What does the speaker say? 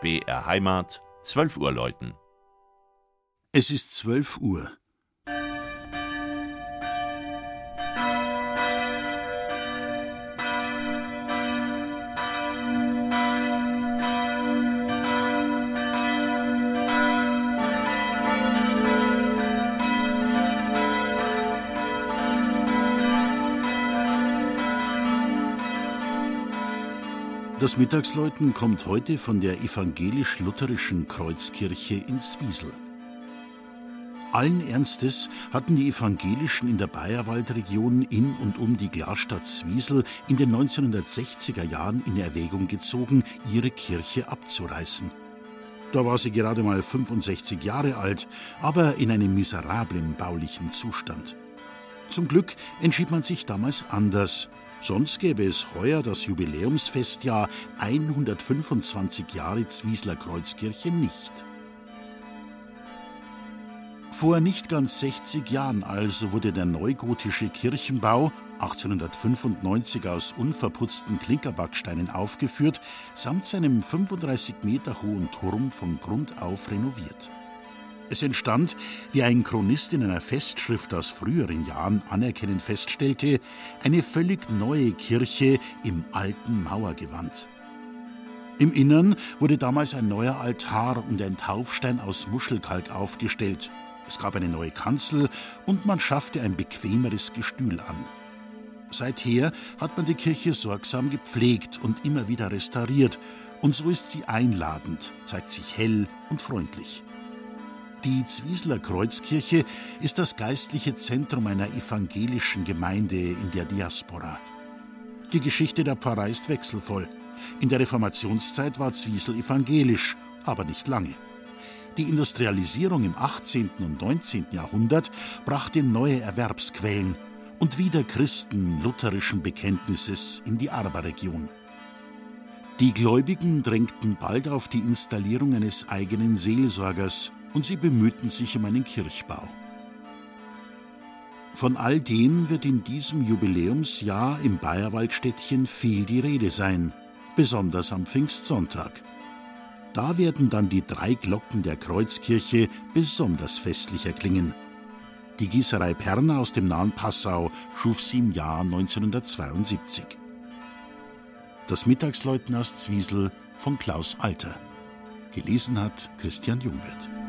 BR Heimat, 12 Uhr läuten. Es ist 12 Uhr. Das Mittagsläuten kommt heute von der evangelisch-lutherischen Kreuzkirche in Zwiesel. Allen Ernstes hatten die Evangelischen in der Bayerwaldregion in und um die Glasstadt Zwiesel in den 1960er Jahren in Erwägung gezogen, ihre Kirche abzureißen. Da war sie gerade mal 65 Jahre alt, aber in einem miserablen baulichen Zustand. Zum Glück entschied man sich damals anders Sonst gäbe es heuer das Jubiläumsfestjahr 125 Jahre Zwiesler Kreuzkirche nicht. Vor nicht ganz 60 Jahren also wurde der neugotische Kirchenbau, 1895 aus unverputzten Klinkerbacksteinen aufgeführt, samt seinem 35 Meter hohen Turm von Grund auf renoviert. Es entstand, wie ein Chronist in einer Festschrift aus früheren Jahren anerkennend feststellte, eine völlig neue Kirche im alten Mauergewand. Im Innern wurde damals ein neuer Altar und ein Taufstein aus Muschelkalk aufgestellt. Es gab eine neue Kanzel und man schaffte ein bequemeres Gestühl an. Seither hat man die Kirche sorgsam gepflegt und immer wieder restauriert, und so ist sie einladend, zeigt sich hell und freundlich. Die Zwiesler Kreuzkirche ist das geistliche Zentrum einer evangelischen Gemeinde in der Diaspora. Die Geschichte der Pfarrei ist wechselvoll. In der Reformationszeit war Zwiesel evangelisch, aber nicht lange. Die Industrialisierung im 18. und 19. Jahrhundert brachte neue Erwerbsquellen und wieder Christen lutherischen Bekenntnisses in die Arberregion. Die Gläubigen drängten bald auf die Installierung eines eigenen Seelsorgers und sie bemühten sich um einen Kirchbau. Von all dem wird in diesem Jubiläumsjahr im Bayerwaldstädtchen viel die Rede sein, besonders am Pfingstsonntag. Da werden dann die drei Glocken der Kreuzkirche besonders festlich erklingen. Die Gießerei Perner aus dem nahen Passau schuf sie im Jahr 1972. Das Mittagsläuten aus Zwiesel von Klaus Alter. Gelesen hat Christian Jungwirth.